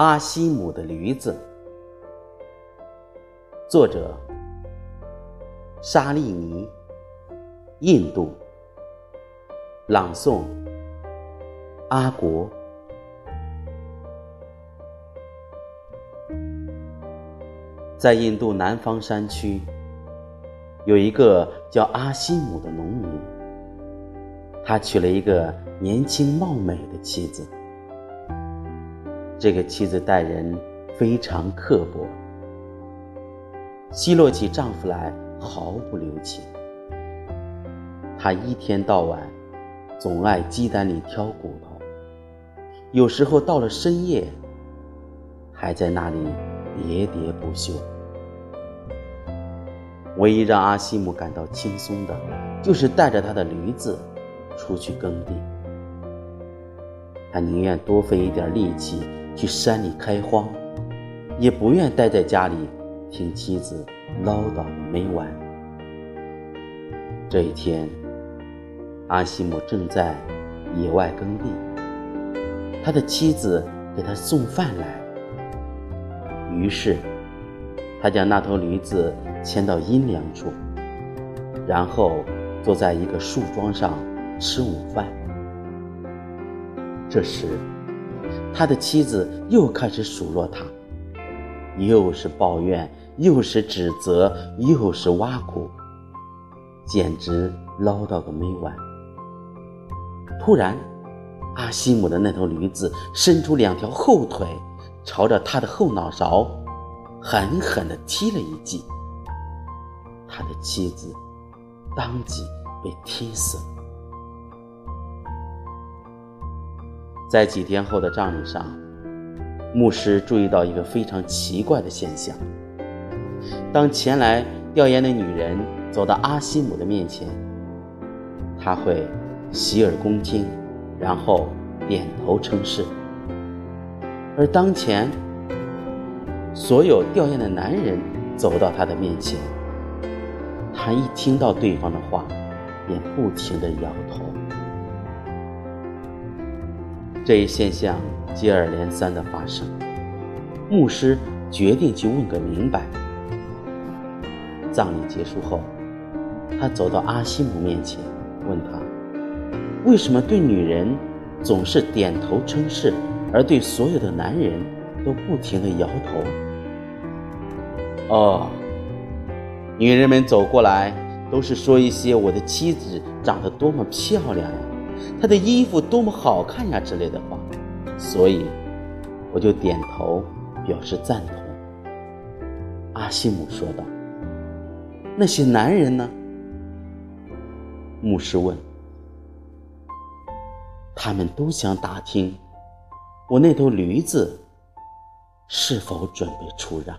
阿西姆的驴子，作者沙利尼，印度，朗诵阿国。在印度南方山区，有一个叫阿西姆的农民，他娶了一个年轻貌美的妻子。这个妻子待人非常刻薄，奚落起丈夫来毫不留情。她一天到晚总爱鸡蛋里挑骨头，有时候到了深夜还在那里喋喋不休。唯一让阿西姆感到轻松的，就是带着他的驴子出去耕地。他宁愿多费一点力气。去山里开荒，也不愿待在家里听妻子唠叨个没完。这一天，阿西姆正在野外耕地，他的妻子给他送饭来。于是，他将那头驴子牵到阴凉处，然后坐在一个树桩上吃午饭。这时，他的妻子又开始数落他，又是抱怨，又是指责，又是挖苦，简直唠叨个没完。突然，阿西姆的那头驴子伸出两条后腿，朝着他的后脑勺狠狠地踢了一记，他的妻子当即被踢死了。在几天后的葬礼上，牧师注意到一个非常奇怪的现象：当前来吊唁的女人走到阿西姆的面前，他会洗耳恭听，然后点头称是；而当前所有吊唁的男人走到他的面前，他一听到对方的话，便不停地摇头。这一现象接二连三的发生，牧师决定去问个明白。葬礼结束后，他走到阿西姆面前，问他：“为什么对女人总是点头称是，而对所有的男人都不停的摇头？”哦，女人们走过来都是说一些我的妻子长得多么漂亮呀。他的衣服多么好看呀之类的话，所以我就点头表示赞同。阿西姆说道：“那些男人呢？”牧师问：“他们都想打听我那头驴子是否准备出让。”